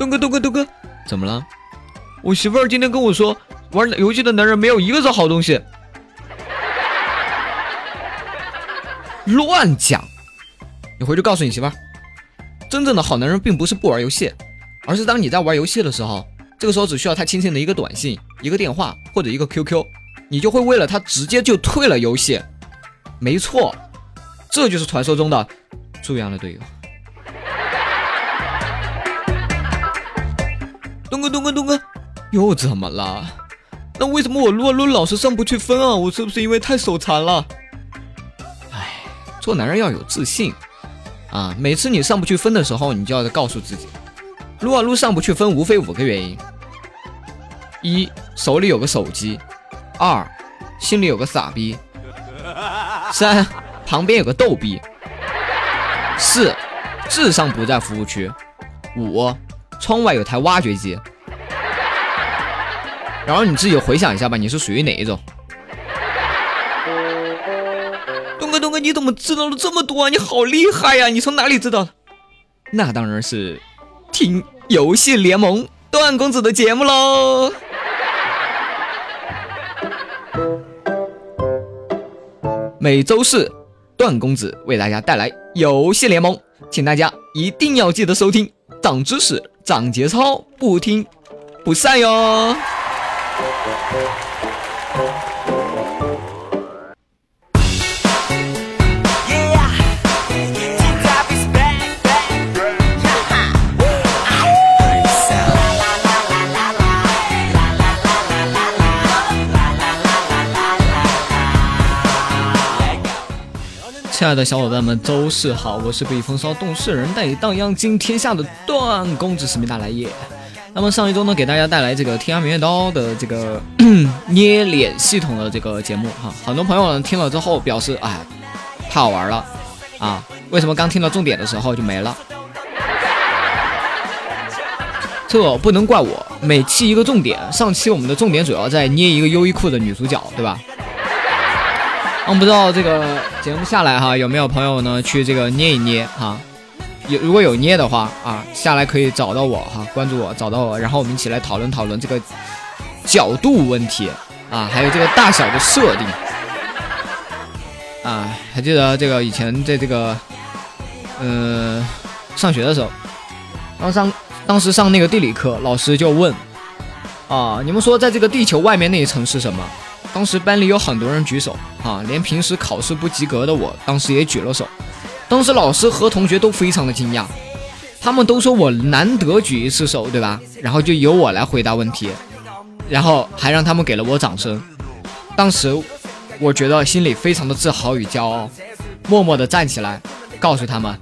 东哥，东哥，东哥，怎么了？我媳妇儿今天跟我说，玩游戏的男人没有一个是好东西。乱讲！你回去告诉你媳妇儿，真正的好男人并不是不玩游戏，而是当你在玩游戏的时候，这个时候只需要他轻轻的一个短信、一个电话或者一个 QQ，你就会为了他直接就退了游戏。没错，这就是传说中的猪样的队友。东哥，东哥，东哥，又怎么了？那为什么我撸啊撸老是上不去分啊？我是不是因为太手残了？哎，做男人要有自信啊！每次你上不去分的时候，你就要告诉自己，撸啊撸上不去分，无非五个原因：一，手里有个手机；二，心里有个傻逼；三，旁边有个逗逼；四，智商不在服务区；五。窗外有台挖掘机，然后你自己回想一下吧，你是属于哪一种？东哥，东哥，你怎么知道了这么多啊？你好厉害呀！你从哪里知道的？那当然是听游戏联盟段公子的节目喽。每周四，段公子为大家带来游戏联盟，请大家一定要记得收听，长知识。长节操，不听不散哟。亲爱的小伙伴们，周四好，我是被风骚动世人，带你荡漾惊天下的段公子史密达来也。那么上一周呢，给大家带来这个天涯明月刀的这个 捏脸系统的这个节目哈，很多朋友呢听了之后表示，哎，太好玩了啊！为什么刚听到重点的时候就没了？这不能怪我，每期一个重点，上期我们的重点主要在捏一个优衣库的女主角，对吧？我不知道这个节目下来哈，有没有朋友呢去这个捏一捏哈？有如果有捏的话啊，下来可以找到我哈，关注我，找到我，然后我们一起来讨论讨论这个角度问题啊，还有这个大小的设定啊。还记得这个以前在这个嗯上学的时候，然后上当时上那个地理课，老师就问啊，你们说在这个地球外面那一层是什么？当时班里有很多人举手啊，连平时考试不及格的我，当时也举了手。当时老师和同学都非常的惊讶，他们都说我难得举一次手，对吧？然后就由我来回答问题，然后还让他们给了我掌声。当时我觉得心里非常的自豪与骄傲，默默的站起来，告诉他们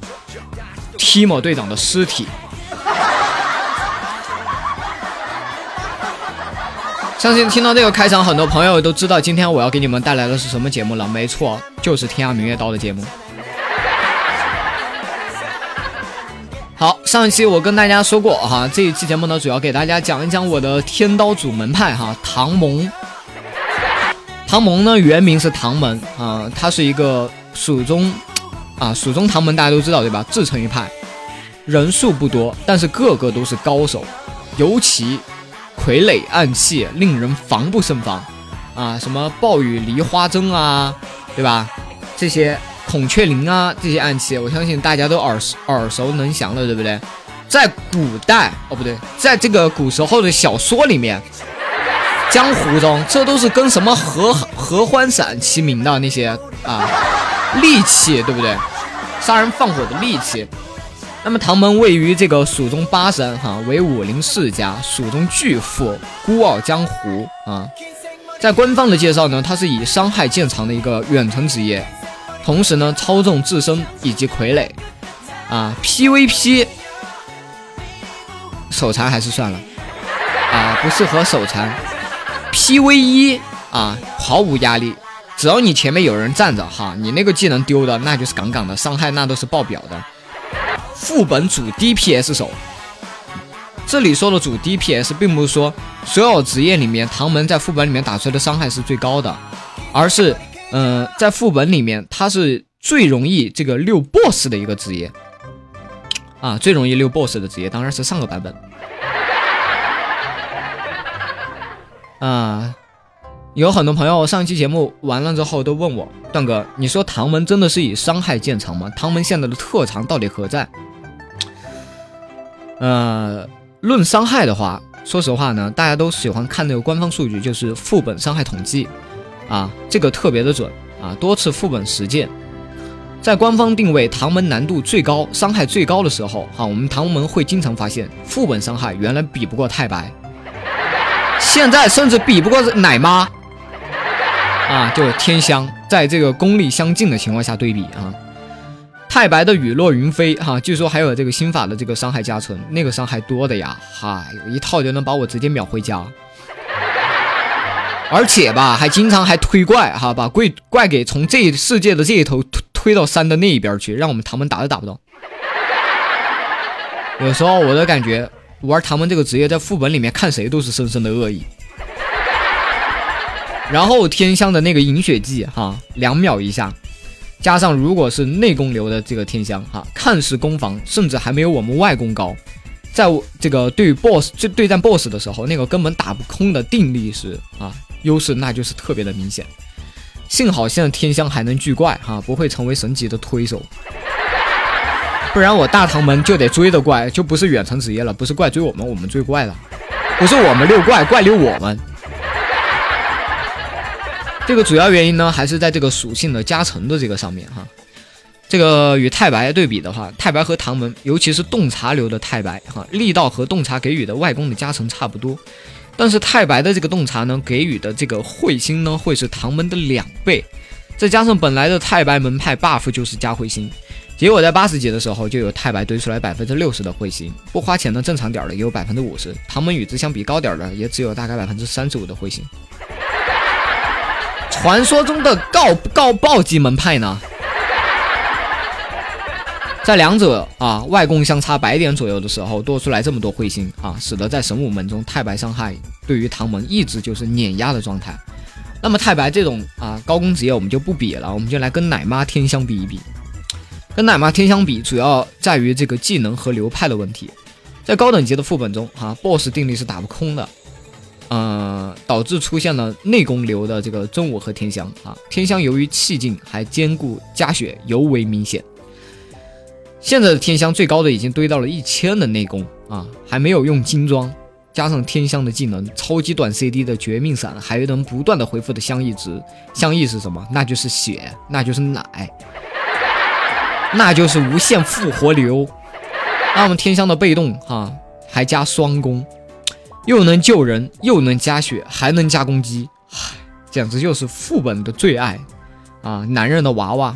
，t m o 队长的尸体。相信听到这个开场，很多朋友都知道今天我要给你们带来的是什么节目了。没错，就是《天涯明月刀》的节目。好，上一期我跟大家说过哈，这一期节目呢，主要给大家讲一讲我的天刀主门派哈，唐蒙。唐蒙呢，原名是唐门啊，他是一个蜀中啊，蜀中唐门大家都知道对吧？自成一派，人数不多，但是个个都是高手，尤其。傀儡暗器令人防不胜防，啊，什么暴雨梨花针啊，对吧？这些孔雀翎啊，这些暗器，我相信大家都耳耳熟能详的，对不对？在古代，哦不对，在这个古时候的小说里面，江湖中，这都是跟什么合合欢伞齐名的那些啊利器，对不对？杀人放火的利器。那么唐门位于这个蜀中巴山，哈，为武林世家，蜀中巨富，孤傲江湖啊。在官方的介绍呢，它是以伤害见长的一个远程职业，同时呢，操纵自身以及傀儡啊，PVP 手残还是算了啊，不适合手残。PVE 啊，毫无压力，只要你前面有人站着哈，你那个技能丢的那就是杠杠的，伤害那都是爆表的。副本主 DPS 手，这里说的主 DPS，并不是说所有职业里面唐门在副本里面打出来的伤害是最高的，而是，嗯，在副本里面他是最容易这个溜 BOSS 的一个职业。啊，最容易溜 BOSS 的职业当然是上个版本。啊，有很多朋友上期节目完了之后都问我，段哥，你说唐门真的是以伤害见长吗？唐门现在的特长到底何在？呃，论伤害的话，说实话呢，大家都喜欢看那个官方数据，就是副本伤害统计，啊，这个特别的准啊，多次副本实践。在官方定位唐门难度最高、伤害最高的时候，哈，我们唐门会经常发现副本伤害原来比不过太白，现在甚至比不过奶妈，啊，就天香，在这个功力相近的情况下对比啊，太白的雨落云飞，哈，据说还有这个新法的这个伤害加成，那个伤害多的呀，嗨，一套就能把我直接秒回家，而且吧，还经常还推怪，哈，把怪怪给从这世界的这一头推。推到山的那一边去，让我们唐门打都打不到。有时候我都感觉玩唐门这个职业，在副本里面看谁都是深深的恶意。然后天香的那个饮血技，哈，两秒一下，加上如果是内功流的这个天香，哈，看似攻防甚至还没有我们外功高，在我这个对 BOSS 就对战 BOSS 的时候，那个根本打不空的定力是啊，优势那就是特别的明显。幸好现在天香还能聚怪哈，不会成为神级的推手，不然我大唐门就得追的怪就不是远程职业了，不是怪追我们，我们追怪了，不是我们溜怪，怪溜我们。这个主要原因呢，还是在这个属性的加成的这个上面哈。这个与太白对比的话，太白和唐门，尤其是洞察流的太白哈，力道和洞察给予的外功的加成差不多。但是太白的这个洞察呢，给予的这个彗星呢，会是唐门的两倍，再加上本来的太白门派 buff 就是加彗星，结果在八十级的时候就有太白堆出来百分之六十的彗星，不花钱的正常点的也有百分之五十，唐门与之相比高点的也只有大概百分之三十五的彗星。传说中的告告暴击门派呢？在两者啊外功相差百点左右的时候，多出来这么多彗星啊，使得在神武门中太白伤害对于唐门一直就是碾压的状态。那么太白这种啊高攻职业我们就不比了，我们就来跟奶妈天香比一比。跟奶妈天香比，主要在于这个技能和流派的问题。在高等级的副本中啊，BOSS 定力是打不空的，嗯，导致出现了内功流的这个真武和天香啊。天香由于气劲还兼顾加血，尤为明显。现在的天香最高的已经堆到了一千的内功啊，还没有用金装，加上天香的技能超级短 CD 的绝命伞，还能不断的回复的相异值，相异是什么？那就是血，那就是奶，那就是无限复活流。那我们天香的被动哈，还加双攻，又能救人，又能加血，还能加攻击，嗨，简直就是副本的最爱啊，男人的娃娃。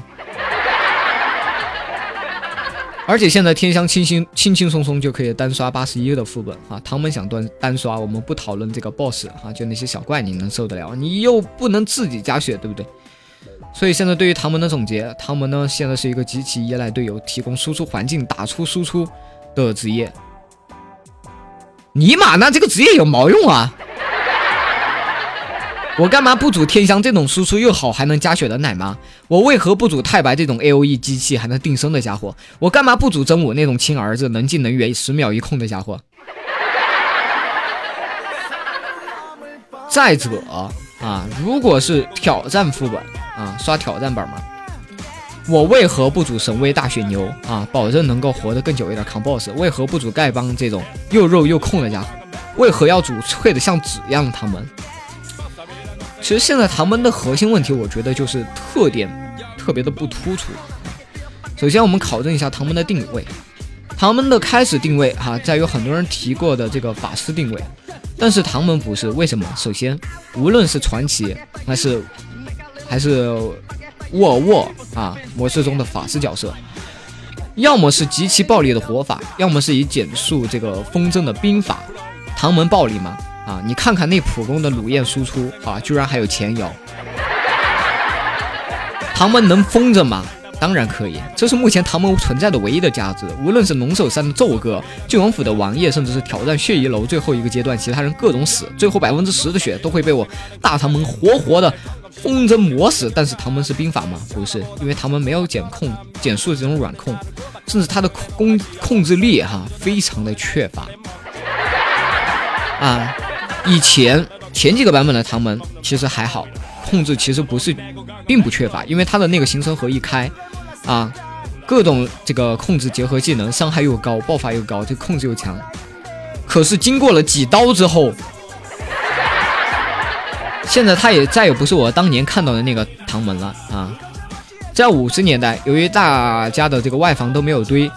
而且现在天香轻轻轻轻松松就可以单刷八十一的副本啊！唐门想单单刷，我们不讨论这个 boss 哈，就那些小怪你能受得了？你又不能自己加血，对不对？所以现在对于唐门的总结，唐门呢现在是一个极其依赖队友提供输出环境、打出输出的职业。尼玛，那这个职业有毛用啊？我干嘛不组天香这种输出又好还能加血的奶妈？我为何不组太白这种 A O E 机器还能定身的家伙？我干嘛不组真武那种亲儿子能进能源十秒一控的家伙？再者啊，如果是挑战副本啊，刷挑战本吗，我为何不组神威大血牛啊，保证能够活得更久一点扛 BOSS？为何不组丐帮这种又肉又控的家伙？为何要组脆的像纸一样的唐门？其实现在唐门的核心问题，我觉得就是特点特别的不突出。首先，我们考证一下唐门的定位。唐门的开始定位哈，在有很多人提过的这个法师定位，但是唐门不是，为什么？首先，无论是传奇还是还是沃尔沃啊模式中的法师角色，要么是极其暴力的火法，要么是以减速这个风筝的兵法。唐门暴力吗？啊，你看看那普攻的鲁燕输出啊，居然还有前摇。唐门能风筝吗？当然可以，这是目前唐门存在的唯一的价值。无论是龙首山的奏哥、郡王府的王爷，甚至是挑战血衣楼最后一个阶段，其他人各种死，最后百分之十的血都会被我大唐门活活的风筝磨死。但是唐门是兵法吗？不是，因为唐门没有减控、减速这种软控，甚至它的控控制力哈非常的缺乏啊。以前前几个版本的唐门其实还好，控制其实不是并不缺乏，因为它的那个形成盒一开啊，各种这个控制结合技能，伤害又高，爆发又高，这控制又强。可是经过了几刀之后，现在他也再也不是我当年看到的那个唐门了啊。在五十年代，由于大家的这个外防都没有堆，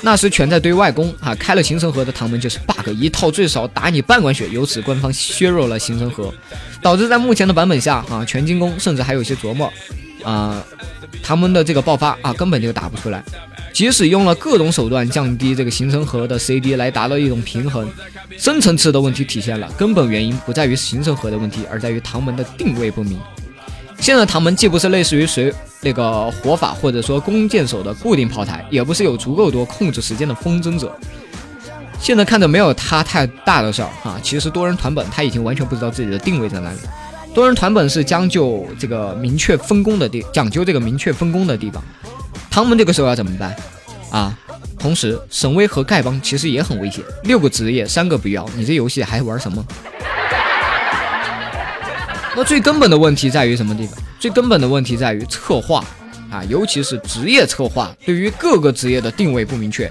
那时全在堆外攻啊，开了形成盒的唐门就是 bug，一套最少打你半管血，由此官方削弱了形成盒，导致在目前的版本下啊，全进攻甚至还有一些琢磨啊，唐门的这个爆发啊根本就打不出来，即使用了各种手段降低这个形成盒的 CD 来达到一种平衡，深层次的问题体现了，根本原因不在于形成盒的问题，而在于唐门的定位不明。现在唐门既不是类似于谁那个火法或者说弓箭手的固定炮台，也不是有足够多控制时间的风筝者。现在看着没有他太大的事儿啊，其实多人团本他已经完全不知道自己的定位在哪里。多人团本是将就这个明确分工的地，讲究这个明确分工的地方。唐门这个时候要怎么办啊？同时神威和丐帮其实也很危险，六个职业三个不要，你这游戏还玩什么？那最根本的问题在于什么地方？最根本的问题在于策划啊，尤其是职业策划，对于各个职业的定位不明确。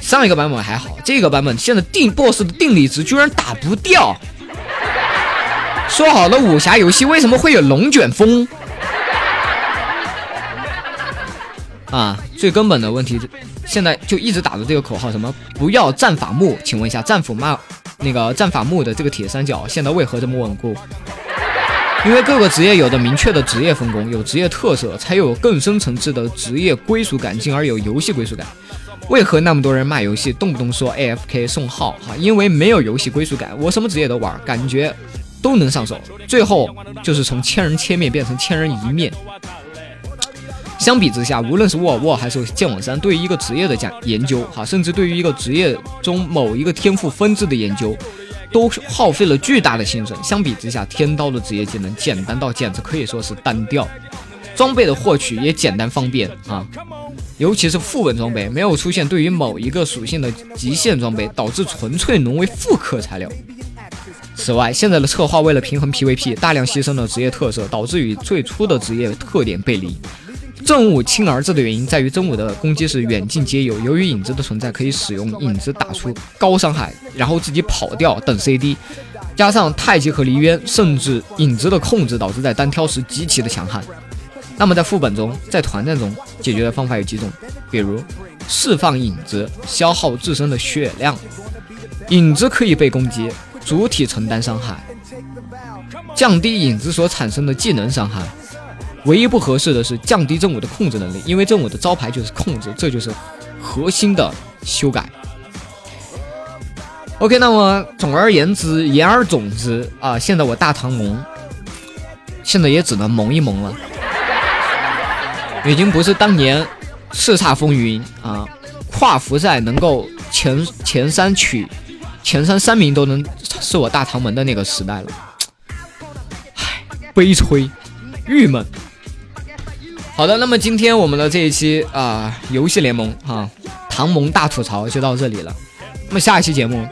上一个版本还好，这个版本现在定 BOSS 的定理值居然打不掉。说好的武侠游戏为什么会有龙卷风？啊，最根本的问题，现在就一直打着这个口号，什么不要战法木？请问一下，战斧骂，那个战法木的这个铁三角现在为何这么稳固？因为各个职业有着明确的职业分工，有职业特色，才有更深层次的职业归属感，进而有游戏归属感。为何那么多人骂游戏，动不动说 AFK 送号？哈，因为没有游戏归属感。我什么职业都玩，感觉都能上手，最后就是从千人千面变成千人一面。相比之下，无论是沃尔沃还是剑网三，对于一个职业的讲研究，哈，甚至对于一个职业中某一个天赋分支的研究。都耗费了巨大的心神。相比之下，天刀的职业技能简单到简直可以说是单调，装备的获取也简单方便啊。尤其是副本装备，没有出现对于某一个属性的极限装备，导致纯粹沦为复刻材料。此外，现在的策划为了平衡 PVP，大量牺牲了职业特色，导致与最初的职业特点背离。正午轻而治的原因在于真武的攻击是远近皆有，由于影子的存在，可以使用影子打出高伤害，然后自己跑掉等 CD，加上太极和离渊，甚至影子的控制，导致在单挑时极其的强悍。那么在副本中，在团战中解决的方法有几种，比如释放影子，消耗自身的血量，影子可以被攻击，主体承担伤害，降低影子所产生的技能伤害。唯一不合适的是降低正午的控制能力，因为正午的招牌就是控制，这就是核心的修改。OK，那么总而言之，言而总之啊，现在我大唐蒙，现在也只能蒙一蒙了，已经不是当年叱咤风云啊，跨服赛能够前前三取前三三名都能是我大唐门的那个时代了，唉，悲催，郁闷。好的，那么今天我们的这一期啊，游戏联盟啊，唐蒙大吐槽就到这里了。那么下一期节目，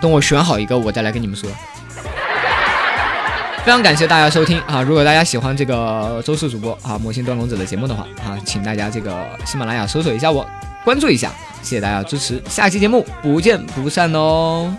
等我选好一个，我再来跟你们说。非常感谢大家收听啊！如果大家喜欢这个周四主播啊魔性断龙子的节目的话啊，请大家这个喜马拉雅搜索一下我，关注一下，谢谢大家支持，下期节目不见不散哦。